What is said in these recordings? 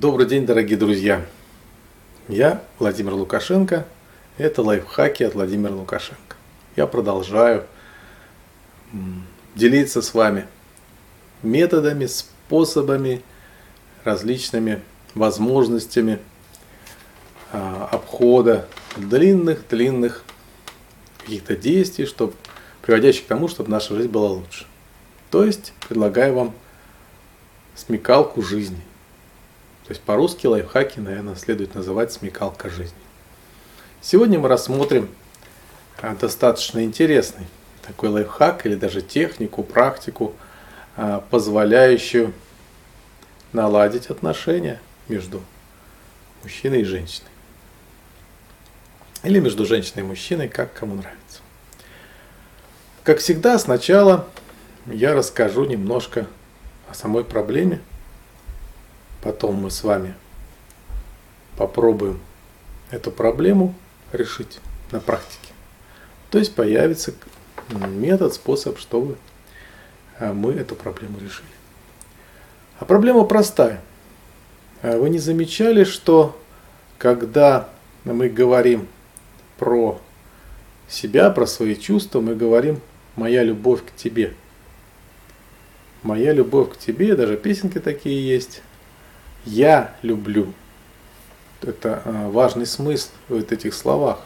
Добрый день, дорогие друзья! Я Владимир Лукашенко. Это лайфхаки от Владимира Лукашенко. Я продолжаю делиться с вами методами, способами, различными возможностями а, обхода длинных-длинных каких-то действий, чтобы, приводящих к тому, чтобы наша жизнь была лучше. То есть предлагаю вам смекалку жизни. То есть по-русски лайфхаки, наверное, следует называть смекалка жизни. Сегодня мы рассмотрим а, достаточно интересный такой лайфхак или даже технику, практику, а, позволяющую наладить отношения между мужчиной и женщиной. Или между женщиной и мужчиной, как кому нравится. Как всегда, сначала я расскажу немножко о самой проблеме. Потом мы с вами попробуем эту проблему решить на практике. То есть появится метод, способ, чтобы а, мы эту проблему решили. А проблема простая. А вы не замечали, что когда мы говорим про себя, про свои чувства, мы говорим «моя любовь к тебе». «Моя любовь к тебе», даже песенки такие есть. «Я люблю». Это а, важный смысл в этих словах.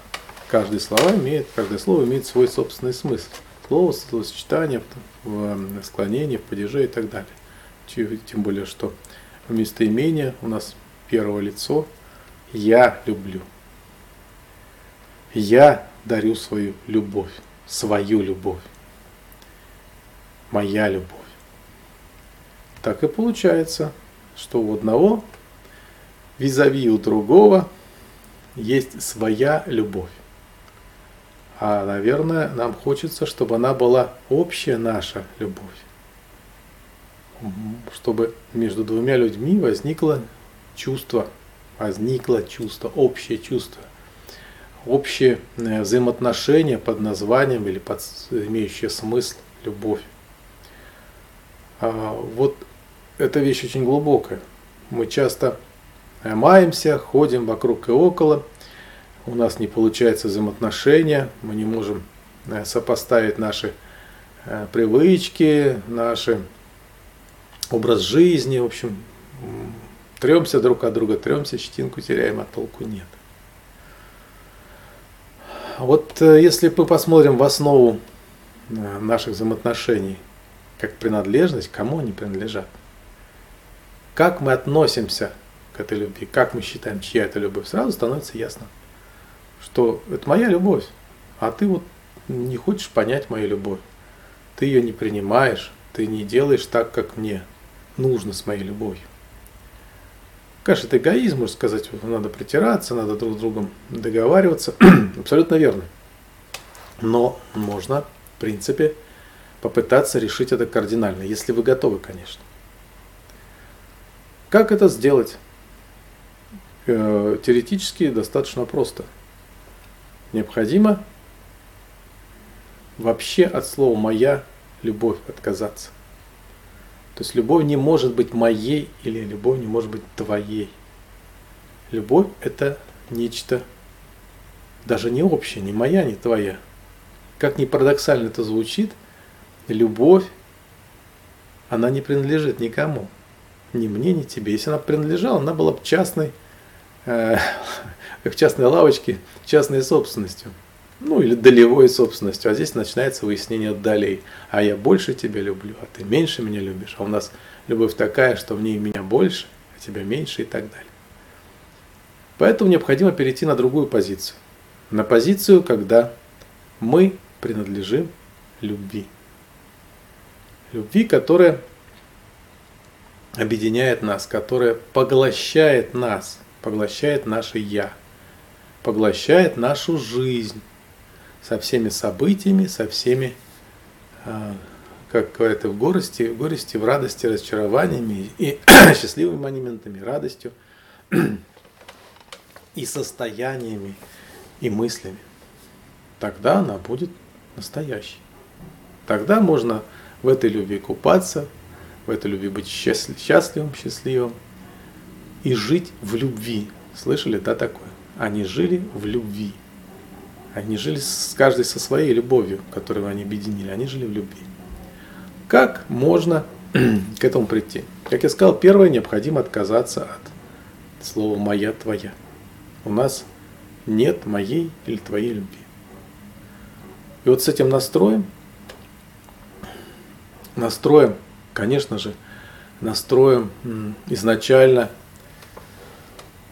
Каждое слово имеет, каждое слово имеет свой собственный смысл. Слово, словосочетание, в склонении, падеже и так далее. Тем более, что вместо имения у нас первое лицо «я люблю». Я дарю свою любовь, свою любовь, моя любовь. Так и получается, что у одного визави у другого есть своя любовь. А, наверное, нам хочется, чтобы она была общая наша любовь. Чтобы между двумя людьми возникло чувство, возникло чувство, общее чувство, общее э, взаимоотношение под названием или под имеющее смысл любовь. А, вот эта вещь очень глубокая. Мы часто маемся, ходим вокруг и около, у нас не получается взаимоотношения, мы не можем э, сопоставить наши э, привычки, наш образ жизни, в общем, тремся друг от друга, тремся, щетинку теряем, а толку нет. Вот э, если мы посмотрим в основу наших взаимоотношений, как принадлежность, кому они принадлежат, как мы относимся к этой любви, как мы считаем, чья это любовь, сразу становится ясно, что это моя любовь, а ты вот не хочешь понять мою любовь. Ты ее не принимаешь, ты не делаешь так, как мне нужно с моей любовью. Конечно, это эгоизм, можно сказать, надо притираться, надо друг с другом договариваться. Абсолютно верно. Но можно, в принципе, попытаться решить это кардинально, если вы готовы, конечно. Как это сделать? Э, теоретически достаточно просто. Необходимо вообще от слова «моя» любовь отказаться. То есть любовь не может быть моей или любовь не может быть твоей. Любовь это нечто даже не общее, не моя, не твоя. Как ни парадоксально это звучит, любовь, она не принадлежит никому ни мне, ни тебе. Если она принадлежала, она была бы частной, э, как частной лавочке, частной собственностью. Ну или долевой собственностью. А здесь начинается выяснение долей. А я больше тебя люблю, а ты меньше меня любишь. А у нас любовь такая, что в ней меня больше, а тебя меньше и так далее. Поэтому необходимо перейти на другую позицию. На позицию, когда мы принадлежим любви. Любви, которая объединяет нас, которая поглощает нас, поглощает наше «я», поглощает нашу жизнь со всеми событиями, со всеми, а, как говорят, в горести, в горести, в радости, разочарованиями и счастливыми моментами, радостью и состояниями и мыслями. Тогда она будет настоящей. Тогда можно в этой любви купаться, в этой любви быть счастливым, счастливым. и жить в любви. Слышали, да, такое? Они жили в любви. Они жили с каждой со своей любовью, которую они объединили. Они жили в любви. Как можно к этому прийти? Как я сказал, первое, необходимо отказаться от слова «моя», «твоя». У нас нет моей или твоей любви. И вот с этим настроем, настроем, конечно же, настроем изначально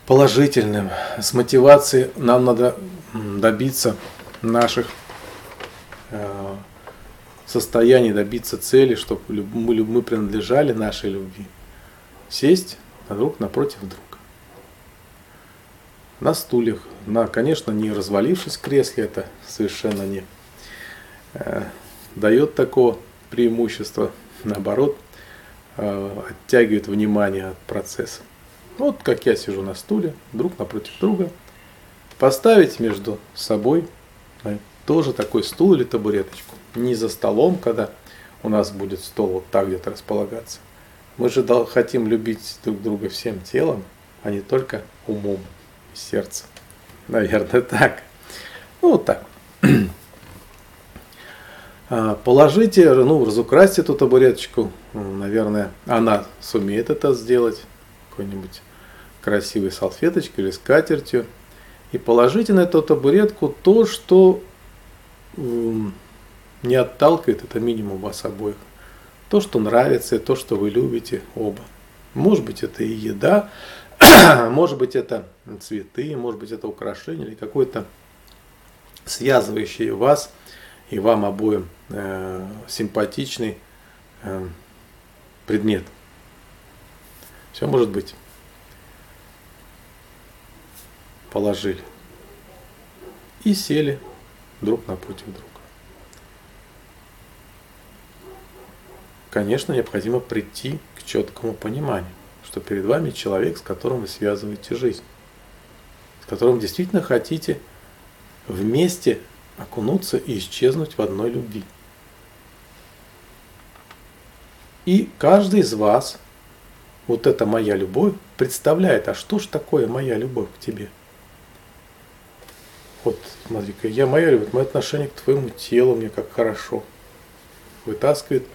положительным, с мотивацией нам надо добиться наших э, состояний, добиться цели, чтобы мы, мы принадлежали нашей любви. Сесть друг напротив друга. На стульях, на, конечно, не развалившись в кресле, это совершенно не э, дает такого преимущества, наоборот, э, оттягивает внимание от процесса. Вот как я сижу на стуле, друг напротив друга, поставить между собой тоже такой стул или табуреточку. Не за столом, когда у нас будет стол вот так где-то располагаться. Мы же хотим любить друг друга всем телом, а не только умом и сердцем. Наверное, так. Ну, вот так. А, положите, ну, разукрасьте эту табуреточку. Наверное, она сумеет это сделать. Какой-нибудь красивой салфеточкой или скатертью. И положите на эту табуретку то, что не отталкивает, это минимум вас обоих. То, что нравится, то, что вы любите оба. Может быть, это и еда, может быть, это цветы, может быть, это украшение или какой-то связывающий вас и вам обоим э, симпатичный э, предмет. Все может быть. Положили. И сели друг напротив друга. Конечно, необходимо прийти к четкому пониманию, что перед вами человек, с которым вы связываете жизнь, с которым действительно хотите вместе окунуться и исчезнуть в одной любви. И каждый из вас, вот это моя любовь, представляет, а что ж такое моя любовь к тебе? Вот, смотри-ка, я моя любовь, мое отношение к твоему телу, мне как хорошо. Вытаскивает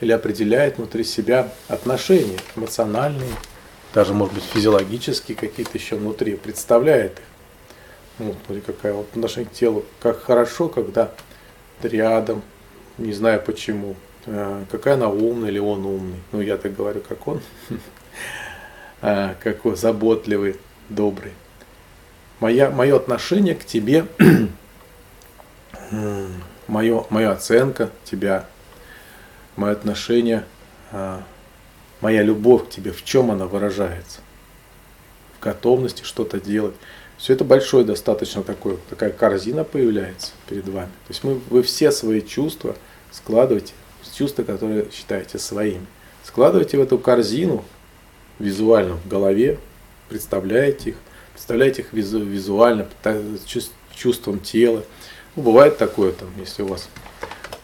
или определяет внутри себя отношения эмоциональные, даже, может быть, физиологические какие-то еще внутри, представляет их. Ну, смотри, какая вот отношение к телу. Как хорошо, когда рядом, не знаю почему. Э, какая она умная или он умный. Ну, я так говорю, как он. А, какой заботливый, добрый. Моя, мое отношение к тебе, мое, моя оценка тебя, мое отношение, а, моя любовь к тебе, в чем она выражается? В готовности что-то делать. Все это большое достаточно такое, такая корзина появляется перед вами. То есть мы, вы все свои чувства складываете, чувства, которые считаете своими. Складываете в эту корзину визуально в голове, представляете их, представляете их визу, визуально, чувством тела. Ну, бывает такое, там, если у вас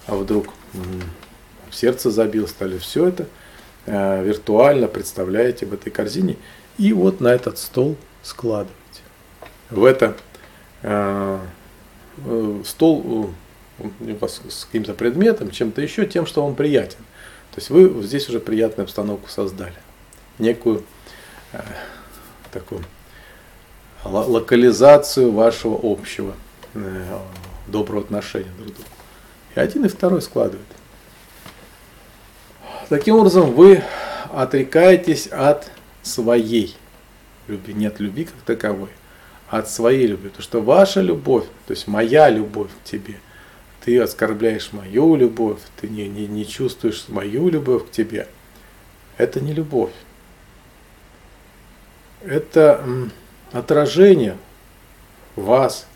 а вдруг сердце забил, стали все это э, виртуально представляете в этой корзине и вот на этот стол складываете в это э, э, стол э, у вас с каким-то предметом, чем-то еще, тем, что вам приятен. То есть вы здесь уже приятную обстановку создали. Некую такую локализацию вашего общего доброго отношения друг к другу. И один и второй складывает. Таким образом, вы отрекаетесь от своей любви, нет любви как таковой от своей любви. То, что ваша любовь, то есть моя любовь к тебе, ты оскорбляешь мою любовь, ты не, не, не чувствуешь мою любовь к тебе. Это не любовь. Это отражение вас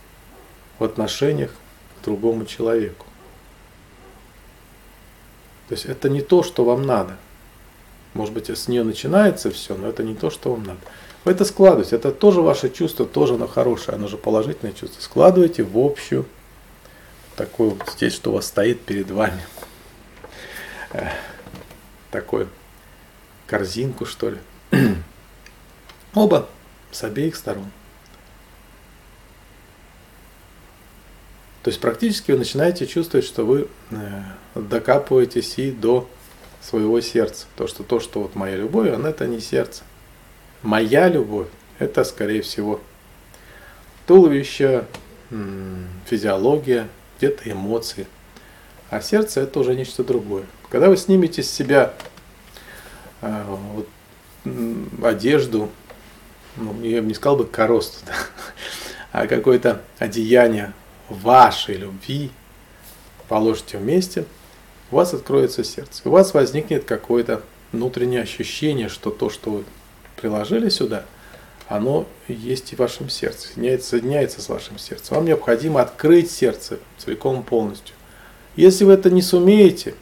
в отношениях к другому человеку. То есть это не то, что вам надо. Может быть, с нее начинается все, но это не то, что вам надо. Вы это складываете, это тоже ваше чувство, тоже оно хорошее, оно же положительное чувство. Складывайте в общую, такую вот здесь, что у вас стоит перед вами. Такую корзинку, что ли. Оба с обеих сторон. То есть практически вы начинаете чувствовать, что вы э, докапываетесь и до своего сердца. То, что то, что вот моя любовь, она это не сердце. Моя любовь, это скорее всего туловище, физиология, где-то эмоции. А сердце это уже нечто другое. Когда вы снимете с себя э, вот, одежду, ну, я бы не сказал бы корост, да, а какое-то одеяние вашей любви, положите вместе, у вас откроется сердце. У вас возникнет какое-то внутреннее ощущение, что то, что вы приложили сюда, оно есть и в вашем сердце, соединяется, с вашим сердцем. Вам необходимо открыть сердце целиком полностью. Если вы это не сумеете,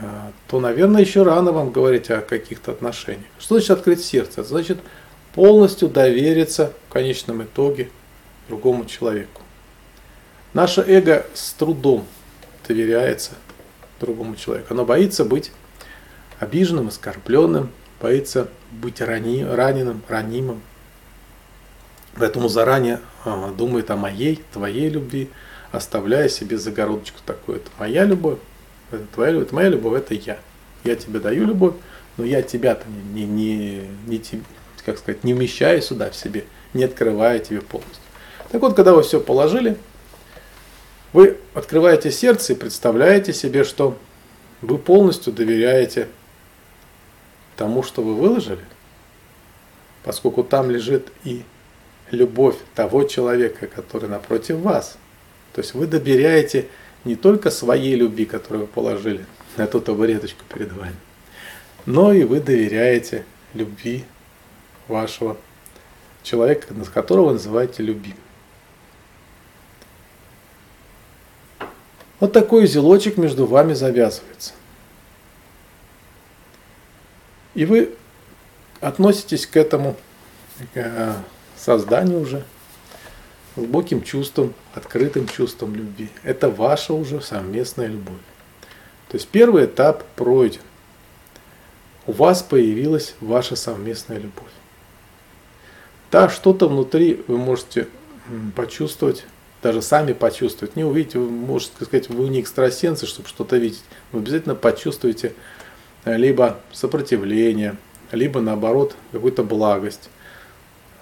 э, то, наверное, еще рано вам говорить о каких-то отношениях. Что значит открыть сердце? Это значит полностью довериться в конечном итоге другому человеку. Наше эго с трудом доверяется другому человеку. Оно боится быть обиженным, оскорбленным, боится быть рани, раненым, ранимым. Поэтому заранее а, думает о моей, твоей любви, оставляя себе загородочку такую. Это моя любовь, это твоя любовь, это моя любовь, это я. Я тебе даю любовь, но я тебя-то не, не, не, не, как сказать, не вмещаю сюда в себе, не открываю тебе полностью. Так вот, когда вы все положили, вы открываете сердце и представляете себе, что вы полностью доверяете тому, что вы выложили, поскольку там лежит и любовь того человека, который напротив вас. То есть вы доверяете не только своей любви, которую вы положили на эту табуреточку перед вами, но и вы доверяете любви вашего человека, которого вы называете любимым. Вот такой узелочек между вами завязывается. И вы относитесь к этому к э, созданию уже глубоким чувством, открытым чувством любви. Это ваша уже совместная любовь. То есть первый этап пройден. У вас появилась ваша совместная любовь. Да, что-то внутри вы можете почувствовать даже сами почувствовать. Не увидите, вы можете сказать, вы не экстрасенсы, чтобы что-то видеть. Вы обязательно почувствуете э, либо сопротивление, либо наоборот какую-то благость.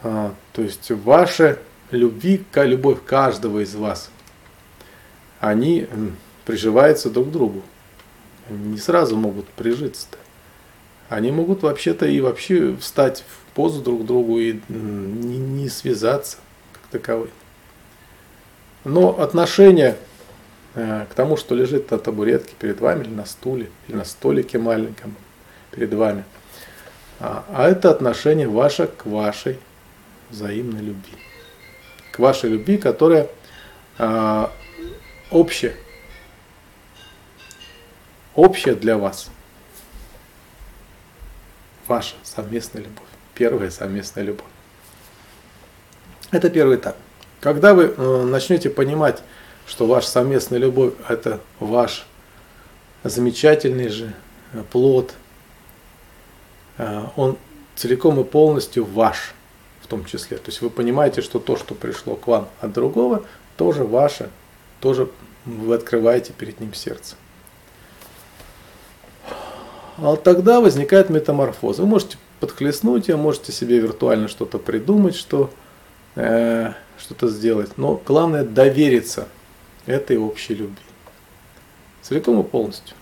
А, то есть ваша любви, любовь каждого из вас, они приживаются друг к другу. Не сразу могут прижиться-то. Они могут вообще-то и вообще встать в позу друг к другу и не, не связаться как таковой. Но отношение э, к тому, что лежит на табуретке перед вами, или на стуле, или на столике маленьком перед вами, а, а это отношение ваше к вашей взаимной любви. К вашей любви, которая а, общая. Общая для вас. Ваша совместная любовь. Первая совместная любовь. Это первый этап. Когда вы э, начнете понимать, что ваша совместная любовь – это ваш замечательный же э, плод, э, он целиком и полностью ваш в том числе. То есть вы понимаете, что то, что пришло к вам от другого, тоже ваше, тоже вы открываете перед ним сердце. А тогда возникает метаморфоза. Вы можете подхлестнуть ее, можете себе виртуально что-то придумать, что э, что-то сделать. Но главное довериться этой общей любви. Целиком и полностью.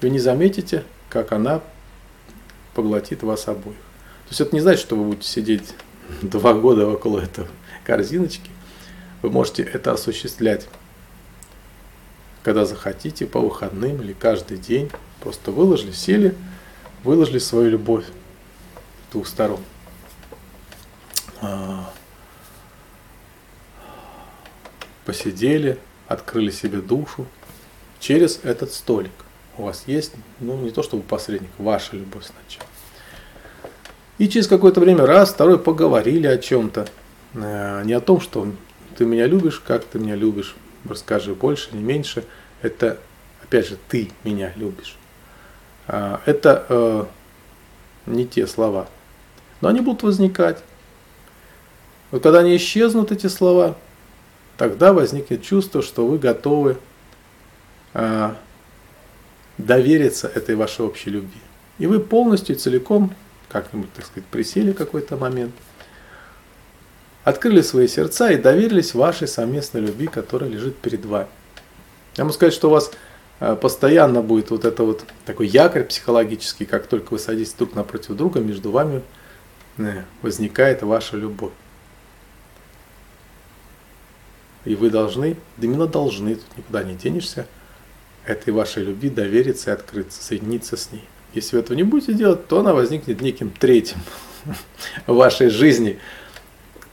Вы не заметите, как она поглотит вас обоих. То есть это не значит, что вы будете сидеть два года около этой корзиночки. Вы можете это осуществлять, когда захотите, по выходным или каждый день. Просто выложили, сели, выложили свою любовь двух сторон. А, посидели, открыли себе душу через этот столик. У вас есть, ну не то чтобы посредник, ваша любовь сначала. И через какое-то время раз, второй поговорили о чем-то. Э, не о том, что ты меня любишь, как ты меня любишь, расскажи больше, не меньше. Это, опять же, ты меня любишь. А, это э, не те слова. Но они будут возникать. Вот когда они исчезнут, эти слова, тогда возникнет чувство, что вы готовы а, довериться этой вашей общей любви. И вы полностью целиком, как-нибудь, так сказать, присели в какой-то момент, открыли свои сердца и доверились вашей совместной любви, которая лежит перед вами. Я могу сказать, что у вас а, постоянно будет вот это вот такой якорь психологический, как только вы садитесь друг напротив друга, между вами э, возникает ваша любовь. И вы должны, именно должны, тут никуда не денешься, этой вашей любви довериться и открыться, соединиться с ней. Если вы этого не будете делать, то она возникнет неким третьим в вашей жизни,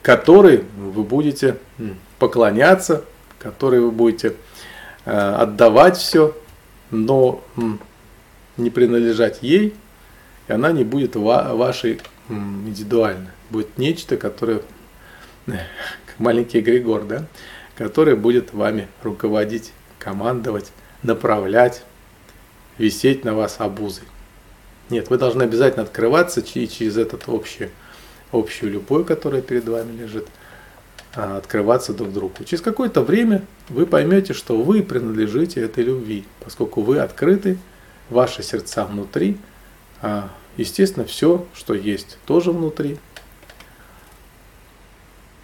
который вы будете поклоняться, который вы будете э, отдавать все, но не принадлежать ей, и она не будет вашей индивидуальной. Будет нечто, которое, маленький Григор, да, который будет вами руководить, командовать, направлять, висеть на вас обузой. Нет, вы должны обязательно открываться и через этот общий, общую любовь, которая перед вами лежит, а, открываться друг другу. Через какое-то время вы поймете, что вы принадлежите этой любви, поскольку вы открыты, ваши сердца внутри, а, естественно, все, что есть, тоже внутри.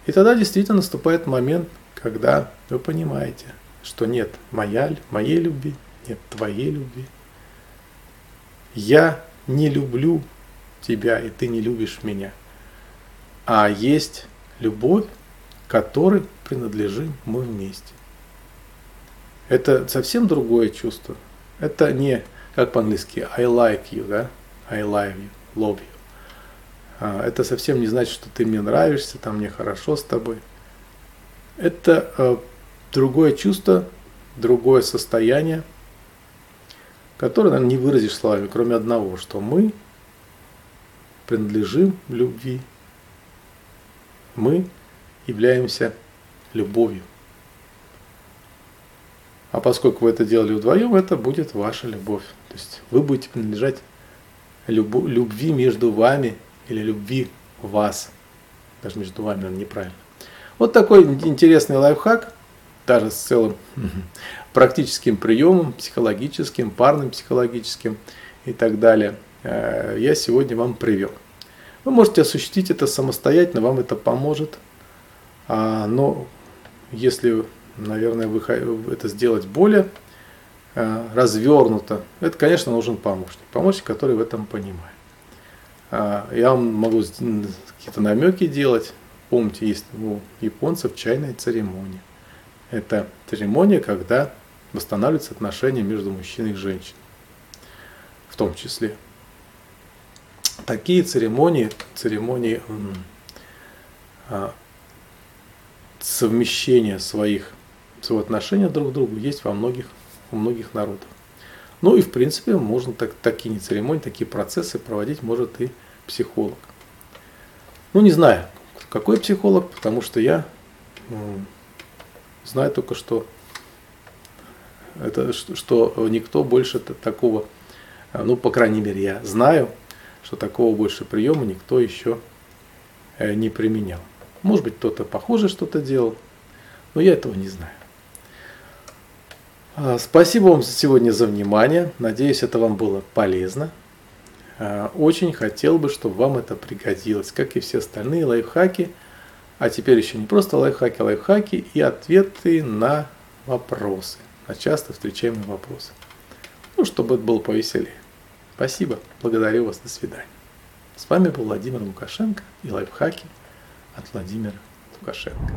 И тогда действительно наступает момент, когда вы понимаете, что нет моя, моей любви, нет твоей любви. Я не люблю тебя, и ты не любишь меня. А есть любовь, которой принадлежим мы вместе. Это совсем другое чувство. Это не, как по-английски, I like you, да? I love you, love you. А, это совсем не значит, что ты мне нравишься, там мне хорошо с тобой. Это э, другое чувство, другое состояние, которое, наверное, не выразишь словами, кроме одного, что мы принадлежим любви. Мы являемся любовью. А поскольку вы это делали вдвоем, это будет ваша любовь. То есть вы будете принадлежать любви между вами или любви вас. Даже между вами, наверное, неправильно. Вот такой интересный лайфхак, даже с целым практическим приемом, психологическим, парным психологическим и так далее, э, я сегодня вам привел. Вы можете осуществить это самостоятельно, вам это поможет – а, но если, наверное, вы это сделать более а, развернуто, это, конечно, нужен помощник. Помощник, который в этом понимает. А, я вам могу какие-то намеки делать. Помните, есть у японцев чайная церемония. Это церемония, когда восстанавливаются отношения между мужчиной и женщиной. В том числе. Такие церемонии, церемонии совмещение своих, своего отношения друг к другу есть во многих, у многих народов. Ну и в принципе можно так, такие не церемонии, такие процессы проводить может и психолог. Ну не знаю, какой психолог, потому что я ну, знаю только, что это что никто больше такого, ну по крайней мере я знаю, что такого больше приема никто еще э, не применял. Может быть, кто-то похоже что-то делал, но я этого не знаю. А, спасибо вам сегодня за внимание. Надеюсь, это вам было полезно. А, очень хотел бы, чтобы вам это пригодилось, как и все остальные лайфхаки. А теперь еще не просто лайфхаки, а лайфхаки и ответы на вопросы, на часто встречаемые вопросы. Ну, чтобы это было повеселее. Спасибо, благодарю вас, до свидания. С вами был Владимир Лукашенко и лайфхаки – от Владимира Лукашенко.